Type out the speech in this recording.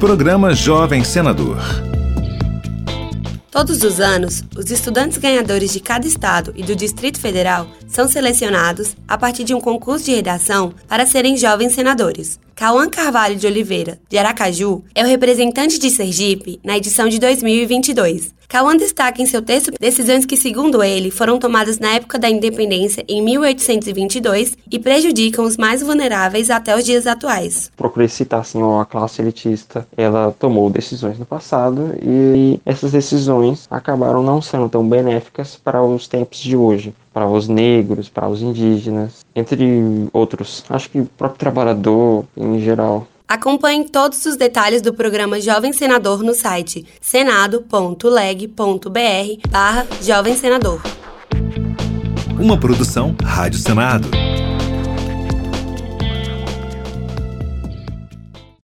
Programa Jovem Senador. Todos os anos, os estudantes ganhadores de cada estado e do Distrito Federal são selecionados a partir de um concurso de redação para serem jovens senadores. Cauã Carvalho de Oliveira, de Aracaju, é o representante de Sergipe na edição de 2022. Cauã destaca em seu texto decisões que, segundo ele, foram tomadas na época da independência em 1822 e prejudicam os mais vulneráveis até os dias atuais. Procurei citar assim, a classe elitista, ela tomou decisões no passado e essas decisões acabaram não sendo tão benéficas para os tempos de hoje para os negros, para os indígenas, entre outros. Acho que o próprio trabalhador em geral. Acompanhe todos os detalhes do programa Jovem Senador no site senado.leg.br barra Jovem Senador. Uma produção Rádio Senado.